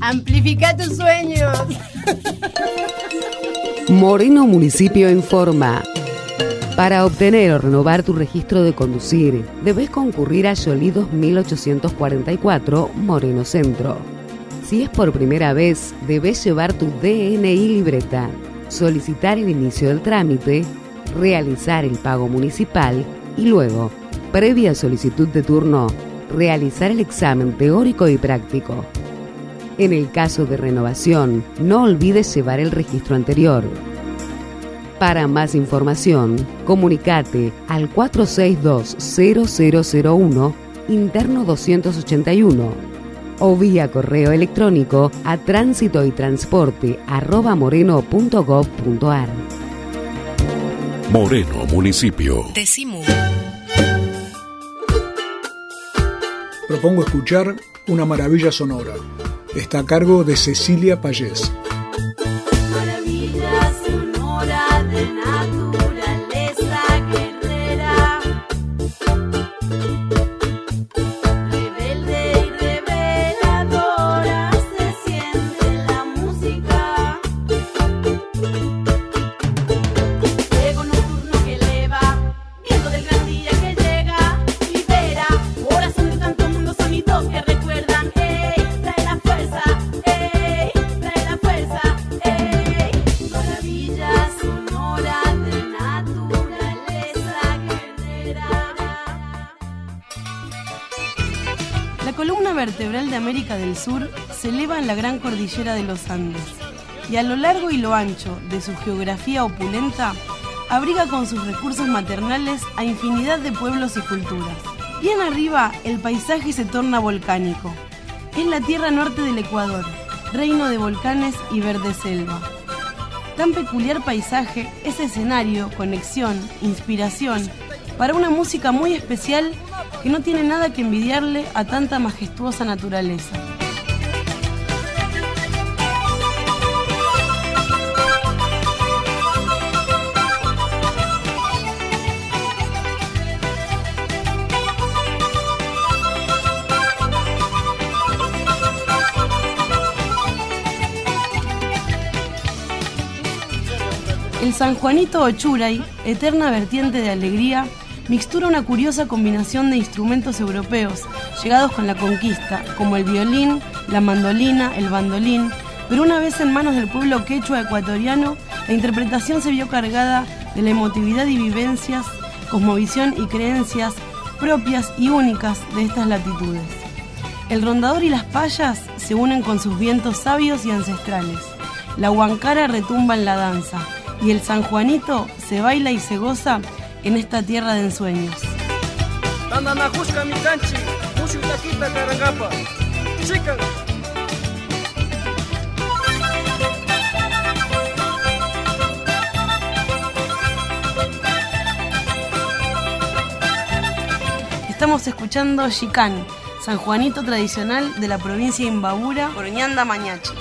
Amplifica tus sueños. Moreno Municipio informa. Para obtener o renovar tu registro de conducir, debes concurrir a Yolí 2844, Moreno Centro. Si es por primera vez, debes llevar tu DNI libreta, solicitar el inicio del trámite, realizar el pago municipal y luego, previa solicitud de turno, realizar el examen teórico y práctico. En el caso de renovación, no olvides llevar el registro anterior. Para más información, comunicate al 462-0001, interno 281, o vía correo electrónico a tránsito y transporte arroba moreno.gov.ar. Moreno Municipio. Decimu. Propongo escuchar Una maravilla sonora. Está a cargo de Cecilia Payés. La columna vertebral de América del Sur se eleva en la gran cordillera de los Andes y a lo largo y lo ancho de su geografía opulenta abriga con sus recursos maternales a infinidad de pueblos y culturas. Bien arriba el paisaje se torna volcánico. Es la tierra norte del Ecuador, reino de volcanes y verde selva. Tan peculiar paisaje es escenario, conexión, inspiración para una música muy especial que no tiene nada que envidiarle a tanta majestuosa naturaleza. San Juanito Ochuray, eterna vertiente de alegría, mixtura una curiosa combinación de instrumentos europeos llegados con la conquista, como el violín, la mandolina, el bandolín, pero una vez en manos del pueblo quechua ecuatoriano, la interpretación se vio cargada de la emotividad y vivencias, cosmovisión y creencias propias y únicas de estas latitudes. El rondador y las payas se unen con sus vientos sabios y ancestrales. La huancara retumba en la danza y el San Juanito se baila y se goza en esta tierra de ensueños. Estamos escuchando Chicán, San Juanito tradicional de la provincia de Imbabura, por Ñanda Mañachi.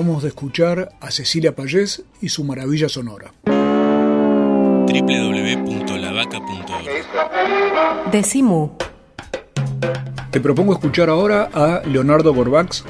Acabamos de escuchar a Cecilia Payés y su maravilla sonora. www.lavaca.org Decimu. Te propongo escuchar ahora a Leonardo Gorbax,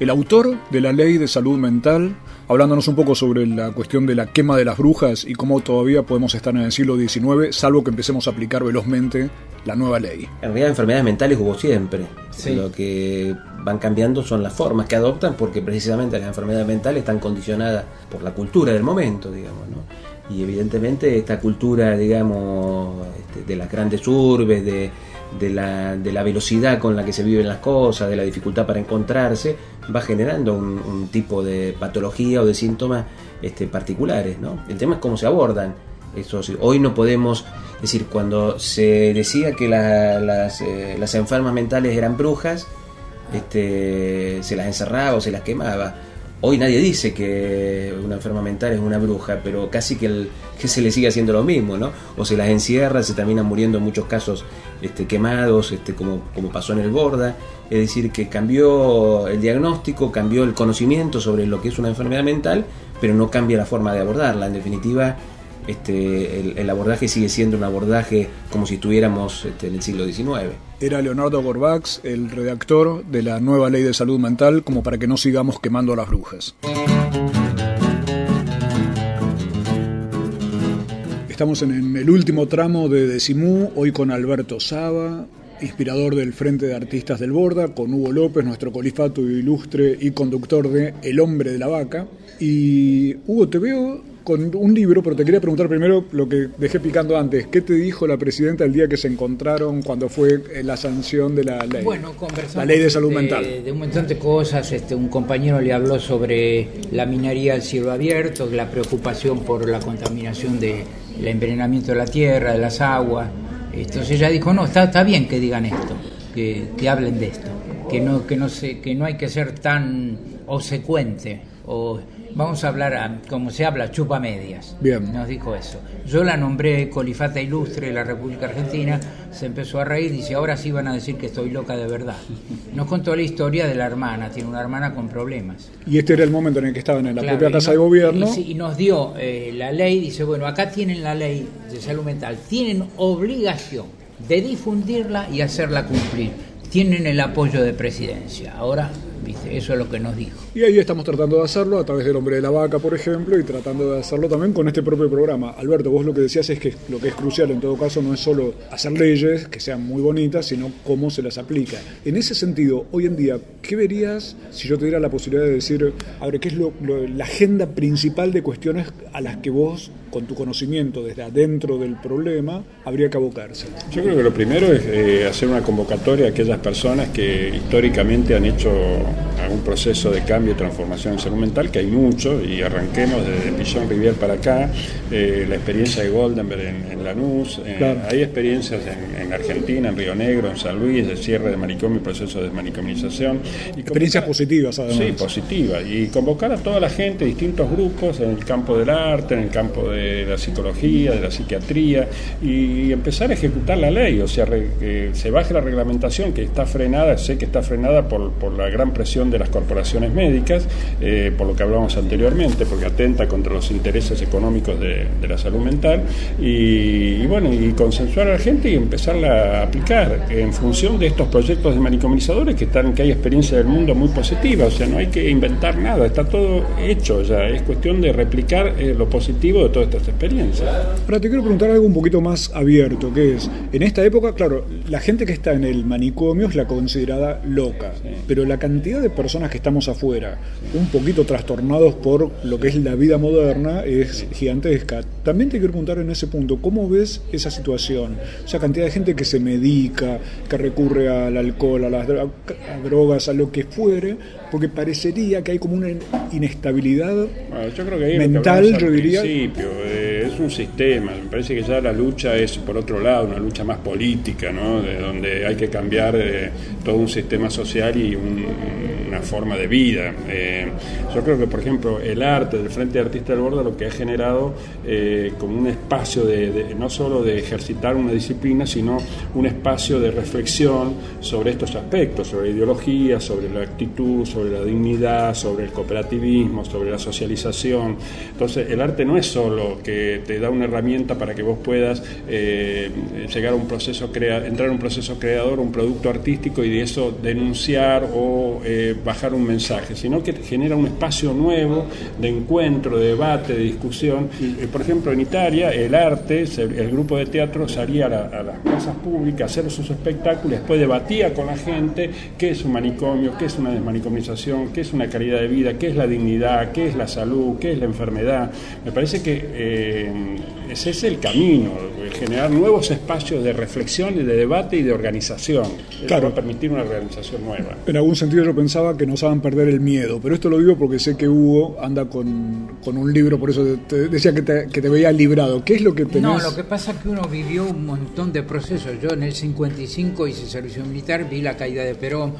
el autor de la Ley de Salud Mental, hablándonos un poco sobre la cuestión de la quema de las brujas y cómo todavía podemos estar en el siglo XIX, salvo que empecemos a aplicar velozmente la nueva ley. En realidad enfermedades mentales hubo siempre. Lo que van cambiando son las formas que adoptan porque precisamente las enfermedades mentales están condicionadas por la cultura del momento, digamos, ¿no? Y evidentemente esta cultura, digamos, este, de las grandes urbes, de, de la, de la velocidad con la que se viven las cosas, de la dificultad para encontrarse, va generando un, un tipo de patología o de síntomas este, particulares, ¿no? El tema es cómo se abordan. Eso sí, hoy no podemos es decir, cuando se decía que la- las, eh, las enfermas mentales eran brujas, este, se las encerraba o se las quemaba. Hoy nadie dice que una enferma mental es una bruja, pero casi que, el- que se le sigue haciendo lo mismo, ¿no? O se las encierra, se terminan muriendo en muchos casos este, quemados, este, como, como pasó en el Borda. Es decir, que cambió el diagnóstico, cambió el conocimiento sobre lo que es una enfermedad mental, pero no cambia la forma de abordarla. En definitiva, este, el, abordaje sigue siendo un abordaje como si estuviéramos este, en el siglo XIX. Era Leonardo Gorbax, el redactor de la nueva ley de salud mental, como para que no sigamos quemando a las brujas. Estamos en, en el último tramo de Decimú, hoy con Alberto Saba, inspirador del Frente de Artistas del Borda, con Hugo López, nuestro colifato ilustre y conductor de El Hombre de la Vaca. Y Hugo, te veo con un libro, pero te quería preguntar primero lo que dejé picando antes. ¿Qué te dijo la presidenta el día que se encontraron cuando fue eh, la sanción de la ley? Bueno, conversamos La ley de salud de, mental. de un montón de cosas. Este, un compañero le habló sobre la minería al cielo abierto, la preocupación por la contaminación del envenenamiento de la tierra, de las aguas. Entonces ella dijo, no, está, está bien que digan esto, que, que hablen de esto, que no, que, no se, que no hay que ser tan obsecuente o vamos a hablar a- como se habla, chupa medias. Bien. Nos dijo eso. Yo la nombré colifata ilustre de la República Argentina, se empezó a reír, dice, ahora sí van a decir que estoy loca de verdad. Nos contó la historia de la hermana, tiene una hermana con problemas. Y este era el momento en el que estaban en la Claro, propia y Casa no- de Gobierno. Y, y nos dio eh, la ley, dice, bueno, acá tienen la ley de salud mental, tienen obligación de difundirla y hacerla cumplir. Tienen el apoyo de presidencia. Ahora Eso es lo que nos dijo. Y ahí estamos tratando de hacerlo a través del hombre de la vaca, por ejemplo, y tratando de hacerlo también con este propio programa. Alberto, vos lo que decías es que lo que es crucial en todo caso no es solo hacer leyes que sean muy bonitas, sino cómo se las aplica. En ese sentido, hoy en día, ¿qué verías si yo te diera la posibilidad de decir, a ver, qué es lo- la agenda principal de cuestiones a las que vos, con tu conocimiento desde adentro del problema, habría que abocarse? Yo creo que lo primero es eh, hacer una convocatoria a aquellas personas que históricamente han hecho algún proceso de cambio y transformación en salud mental, que hay mucho, y arranquemos desde Pillon Rivier para acá, eh, la experiencia de Goldenberg en, en Lanús, eh, Claro. hay experiencias en, en Argentina, en Río Negro, en San Luis, de cierre de manicomio y proceso de desmanicomización. Y Experiencias positivas, además. Sí, positiva. Y convocar a toda la gente, distintos grupos, en el campo del arte, en el campo de la psicología, de la psiquiatría, y empezar a ejecutar la ley. O sea, que se baje la reglamentación que está frenada, sé que está frenada por, por la gran presión de las corporaciones médicas, eh, por lo que hablábamos anteriormente, porque atenta contra los intereses económicos de, de la salud mental. Y, bueno, y consensuar a la gente y empezarla a aplicar en función de estos proyectos de manicomizadores que están, que hay experiencia del mundo muy positiva, o sea, no hay que inventar nada, está todo hecho ya, es cuestión de replicar eh, lo positivo de todas estas experiencias. Ahora te quiero preguntar algo un poquito más abierto, que es, en esta época, claro, la gente que está en el manicomio es la considerada loca, pero la cantidad de personas que estamos afuera, un poquito trastornados por lo que es la vida moderna, es gigantesca. También te quiero preguntar en ese punto, ¿cómo ves esa situación? O sea, cantidad de gente que se medica, que recurre al alcohol, a las a drogas, a lo que fuere, porque parecería que hay como una inestabilidad Bueno, yo creo que ahí es lo que mental, hablamos yo diría. principio, eh, es un sistema, me parece que ya la lucha es por otro lado, una lucha más política, ¿no? de donde hay que cambiar eh, todo un sistema social y un- una forma de vida. Eh, yo creo que, por ejemplo, el arte del Frente de Artistas del Borda lo que ha generado como un espacio de, de- no solo de ejercitar una disciplina, sino un espacio de reflexión sobre estos aspectos, sobre ideología, sobre la actitud, sobre la dignidad, sobre el cooperativismo, sobre la socialización. Entonces, el arte no es solo que te da una herramienta para que vos puedas eh, llegar a un proceso, crea entrar a un proceso creador, un producto artístico y de eso denunciar o eh, bajar un mensaje, sino que genera un espacio nuevo de encuentro, de debate, de discusión. Eh, por ejemplo, en Italia, el arte, el grupo de teatro salía a las plazas públicas a hacer sus espectáculos, después debatía con la gente qué es un manicomio, qué es una desmanicomización, qué es una calidad de vida, qué es la dignidad, qué es la salud, qué es la enfermedad. Me parece que eh, ese es el camino, el generar nuevos espacios de reflexión y de debate y de organización. Eso Claro. va a permitir una organización nueva. En algún sentido yo pensaba que nos hagan perder el miedo, pero esto lo digo porque sé que Hugo anda con, con un libro, por eso te decía que te, que te veía librado. ¿Qué es lo que tenés? No, lo que pasa es que uno vivió un montón de procesos. Yo en el 55 hice servicio militar, vi la caída de Perón,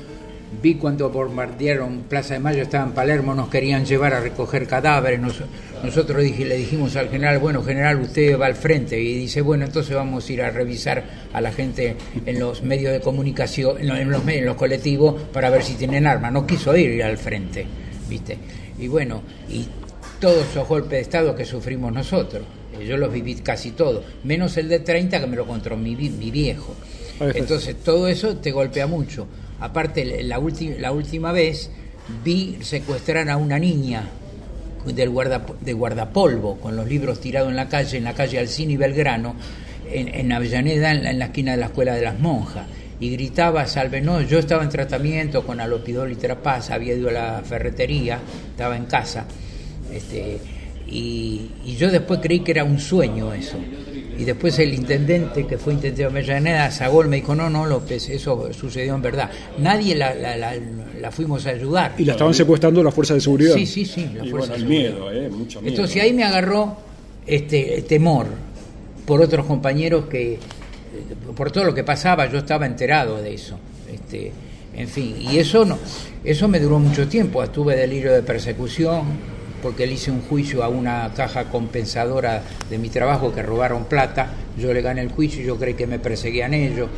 vi cuando bombardearon Plaza de Mayo, estaba en Palermo, nos querían llevar a recoger cadáveres. Nos- nosotros dije- le dijimos al general, bueno, general, usted va al frente. Y dice, bueno, entonces vamos a ir a revisar a la gente en los medios de comunicación, en los, en los medios, en los colectivos, para ver si tienen armas. No quiso ir al frente, ¿viste? Y bueno, y todos esos golpes de Estado que sufrimos nosotros. Eh, Yo los viví casi todos, menos el de 30 que me lo contó mi, mi viejo. Entonces todo eso te golpea mucho. Aparte, la, la última vez vi secuestrar a una niña del guarda, de guardapolvo con los libros tirados en la calle, en la calle Alcina y Belgrano, en, en Avellaneda, en la, esquina de la Escuela de las Monjas. Y gritaba, salve, no, yo estaba en tratamiento con alopidol y trapaz, había ido a la ferretería, estaba en casa. Este, y yo después creí que era un sueño eso. Y después el intendente, que fue intendente de Avellaneda, Sagol, me dijo, no, no, López, eso sucedió en verdad. Nadie la, la, la- la fuimos a ayudar. Y la estaban secuestrando las fuerzas de seguridad. Sí, sí, sí, la Y fuerza bueno, el miedo, seguridad. eh, mucho miedo. Entonces ahí me agarró este temor por otros compañeros que, por todo lo que pasaba, yo estaba enterado de eso. Este, en fin, y eso no, eso me duró mucho tiempo. Estuve delirio de persecución porque le hice un juicio a una caja compensadora de mi trabajo que robaron plata. Yo le gané el juicio yo creí que me perseguían ellos.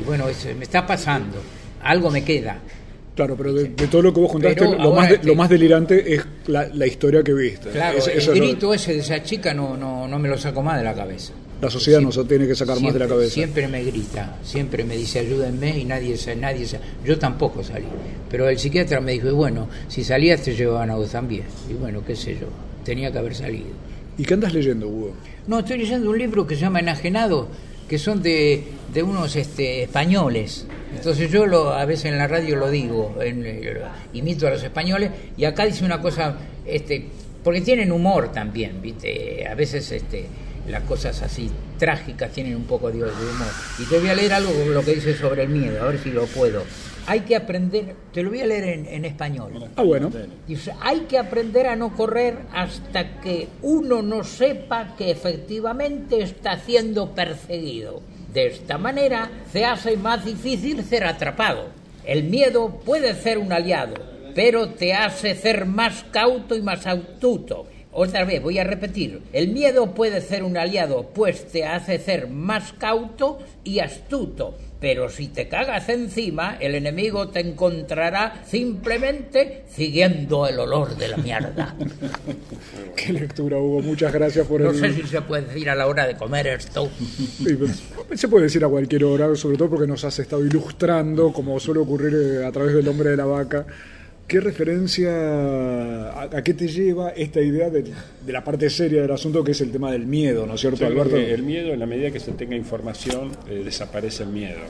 Y bueno, eso me está pasando. Algo me queda. Claro, pero de, de todo lo que vos contaste, lo, más de- lo más delirante es la, la historia que viste. Claro, Es- el grito ese de esa chica no, no, no me lo saco más de la cabeza. la sociedad nos tiene que sacar más de la Siempre- cabeza. Siempre me grita, siempre me dice ayúdenme y nadie nadie Yo tampoco salí. Pero el psiquiatra me dijo, y bueno, si salías te llevaban a vos también. Y bueno, qué sé yo, tenía que haber salido. ¿Y qué andas leyendo, Hugo? No, estoy leyendo un libro que se llama Enajenado, que son de, de unos este, españoles. Entonces yo lo, a veces en la radio lo digo, en- eh, imito a los españoles, y acá dice una cosa, este, porque tienen humor también, ¿viste? A veces este, las cosas así trágicas tienen un poco de, de humor. Y te voy a leer algo lo que dice sobre el miedo, a ver si lo puedo. Hay que aprender, te lo voy a leer en, en español. Ah, bueno. Dice, hay que aprender a no correr hasta que uno no sepa que efectivamente está siendo perseguido. De esta manera se hace más difícil ser atrapado. El miedo puede ser un aliado, pero te hace ser más cauto y más astuto. Otra vez, voy a repetir, el miedo puede ser un aliado, pues te hace ser más cauto y astuto. Pero si te cagas encima, el enemigo te encontrará simplemente siguiendo el olor de la mierda. Qué lectura, Hugo. Muchas gracias por No el... sé si se puede decir a la hora de comer esto. Sí, pues, se puede decir a cualquier hora, sobre todo porque nos has estado ilustrando, como suele ocurrir eh, a través del hombre de la vaca. ¿Qué referencia, a, a qué te lleva esta idea de, de la parte seria del asunto, que es el tema del miedo, ¿no es cierto, Alberto? que el miedo, en la medida que se tenga información, eh, desaparece el miedo.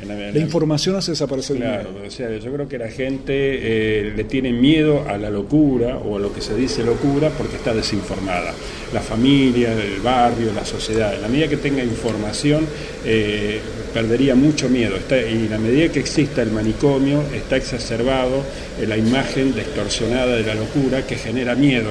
En la- en La la- información hace desaparecer el Claro, miedo. o sea, yo creo que la gente eh, le tiene miedo a la locura o a lo que se dice locura porque está desinformada. La familia, el barrio, la sociedad. En la medida que tenga información, eh, perdería mucho miedo. Y la medida que exista el manicomio, está exacerbado eh, la imagen distorsionada de la locura que genera miedo.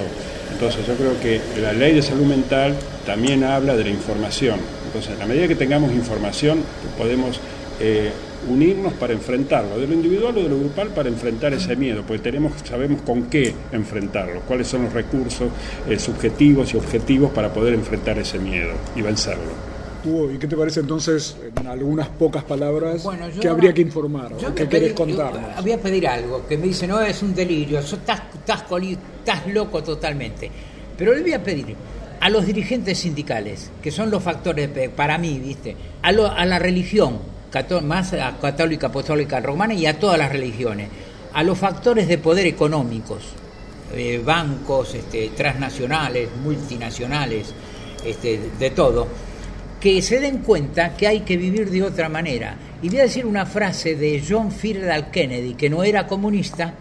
Entonces yo creo que la ley de salud mental también habla de la información. Entonces, en la medida que tengamos información, podemos eh, unirnos para enfrentarlo, de lo individual o de lo grupal para enfrentar ese miedo, porque tenemos, sabemos con qué enfrentarlo, cuáles son los recursos eh, subjetivos y objetivos para poder enfrentar ese miedo y vencerlo. ¿Y qué te parece entonces, en algunas pocas palabras, Bueno, que habría que informar? O ¿Qué querés contarnos? Voy a pedir algo, que me dice, no, es un delirio, estás, estás, estás loco totalmente. Pero le voy a pedir a los dirigentes sindicales, que son los factores, para mí, ¿viste? A, lo- a la religión, cató- más a católica, apostólica, romana y a todas las religiones, a los factores de poder económicos, eh, bancos este, transnacionales, multinacionales, este, de todo, que se den cuenta que hay que vivir de otra manera. Y voy a decir una frase de John Fitzgerald Kennedy, que no era comunista,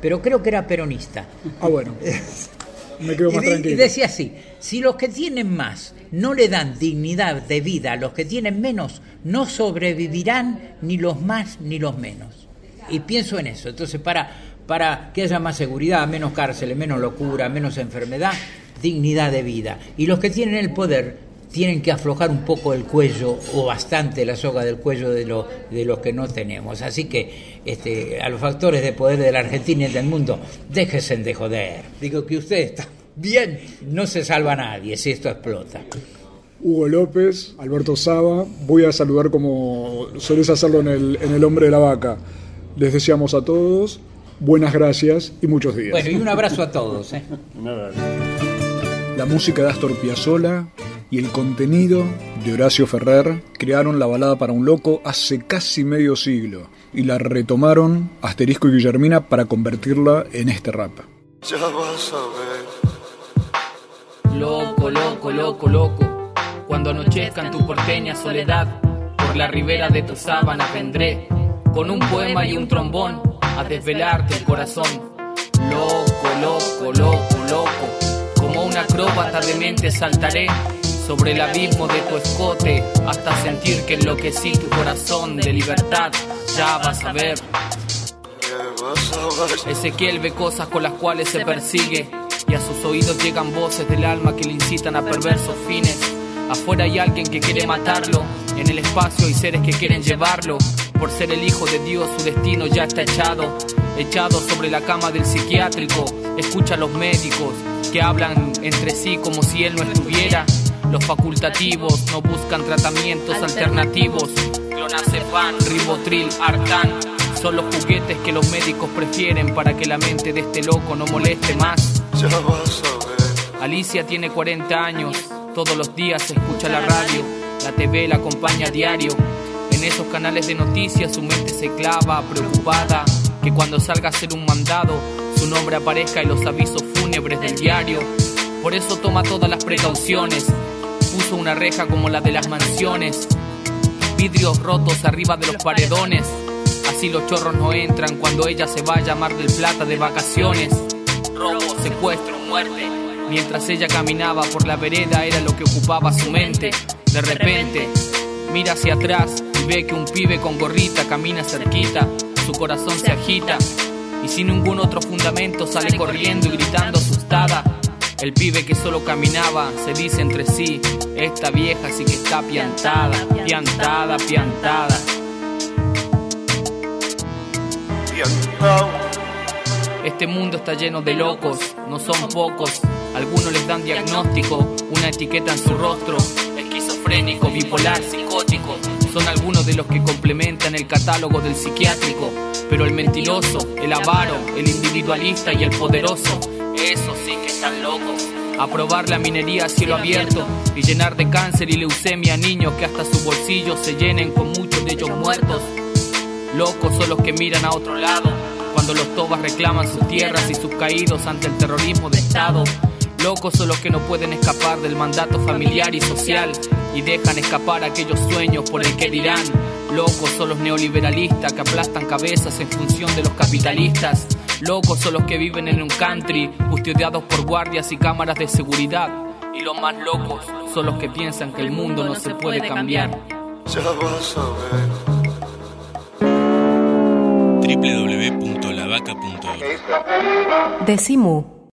pero creo que era peronista. Ah, bueno. Me quedo Y, más y tranquilo. decía así, si los que tienen más no le dan dignidad de vida a los que tienen menos, no sobrevivirán ni los más ni los menos. Y pienso en eso. Entonces, para, para que haya más seguridad, menos cárceles, menos locura, menos enfermedad, dignidad de vida. Y los que tienen el poder tienen que aflojar un poco el cuello o bastante la soga del cuello de, lo- de los que no tenemos. Así que este, a los factores de poder de la Argentina y del mundo, déjense de joder. Digo que usted está bien, no se salva nadie si esto explota. Hugo López, Alberto Saba, voy a saludar como solés hacerlo en el, en el Hombre de la Vaca. Les deseamos a todos buenas gracias y muchos días. Bueno, y un abrazo a todos. ¿eh? La música de Astor Piazzolla y el contenido de Horacio Ferrer crearon la balada para un loco hace casi medio siglo y la retomaron Asterisco y Guillermina para convertirla en este rap. Ya vas a ver. Loco, loco, loco, loco. Cuando anochezca en tu porteña soledad, por la ribera de tus sábanas vendré, con un poema y un trombón, a desvelarte el corazón. Loco, loco, loco, loco. Como una acróbata de mente saltaré sobre el abismo de tu escote, hasta sentir que enloquecí tu corazón de libertad. Ya vas a ver. Ezequiel ve cosas con las cuales se persigue y a sus oídos llegan voces del alma que le incitan a perversos fines. Afuera hay alguien que quiere matarlo, en el espacio hay seres que quieren llevarlo. Por ser el hijo de Dios su destino ya está echado, echado sobre la cama del psiquiátrico. Escucha a los médicos que hablan entre sí como si él no estuviera. Los facultativos no buscan tratamientos alternativos. Clonazepam, ribotril, artán Son los juguetes que los médicos prefieren para que la mente de este loco no moleste más. Alicia tiene 40 años, todos los días escucha la radio, la TV la acompaña a diario. En esos canales de noticias su mente se clava, preocupada, que cuando salga a hacer un mandado, su nombre aparezca en los avisos fúnebres del diario. Por eso toma todas las precauciones, puso una reja como la de las mansiones, vidrios rotos arriba de los paredones. Así los chorros no entran cuando ella se va a llamar del Plata de vacaciones. Robo, secuestro, muerte. Mientras ella caminaba por la vereda era lo que ocupaba su mente. De repente, mira hacia atrás y ve que un pibe con gorrita camina cerquita. Su corazón se agita y sin ningún otro fundamento sale corriendo y gritando asustada. El pibe que solo caminaba se dice entre sí, esta vieja sí que está piantada, piantada, piantada. Este mundo está lleno de locos, no son pocos. Algunos les dan diagnóstico, una etiqueta en su rostro. Esquizofrénico, bipolar, psicótico. Son algunos de los que complementan el catálogo del psiquiátrico. Pero el mentiroso, el avaro, el individualista y el poderoso, esos sí que están locos. Aprobar la minería a cielo abierto y llenar de cáncer y leucemia a niños que hasta sus bolsillos se llenen con muchos de ellos muertos. Locos son los que miran a otro lado cuando los tobas reclaman sus tierras y sus caídos ante el terrorismo de Estado. Locos son los que no pueden escapar del mandato familiar y social y dejan escapar aquellos sueños por el que dirán. Locos son los neoliberalistas que aplastan cabezas en función de los capitalistas. Locos son los que viven en un country custodiados por guardias y cámaras de seguridad. Y los más locos son los que piensan que el mundo no se puede cambiar. Ya vas a ver. www.lavaca.org Decimu.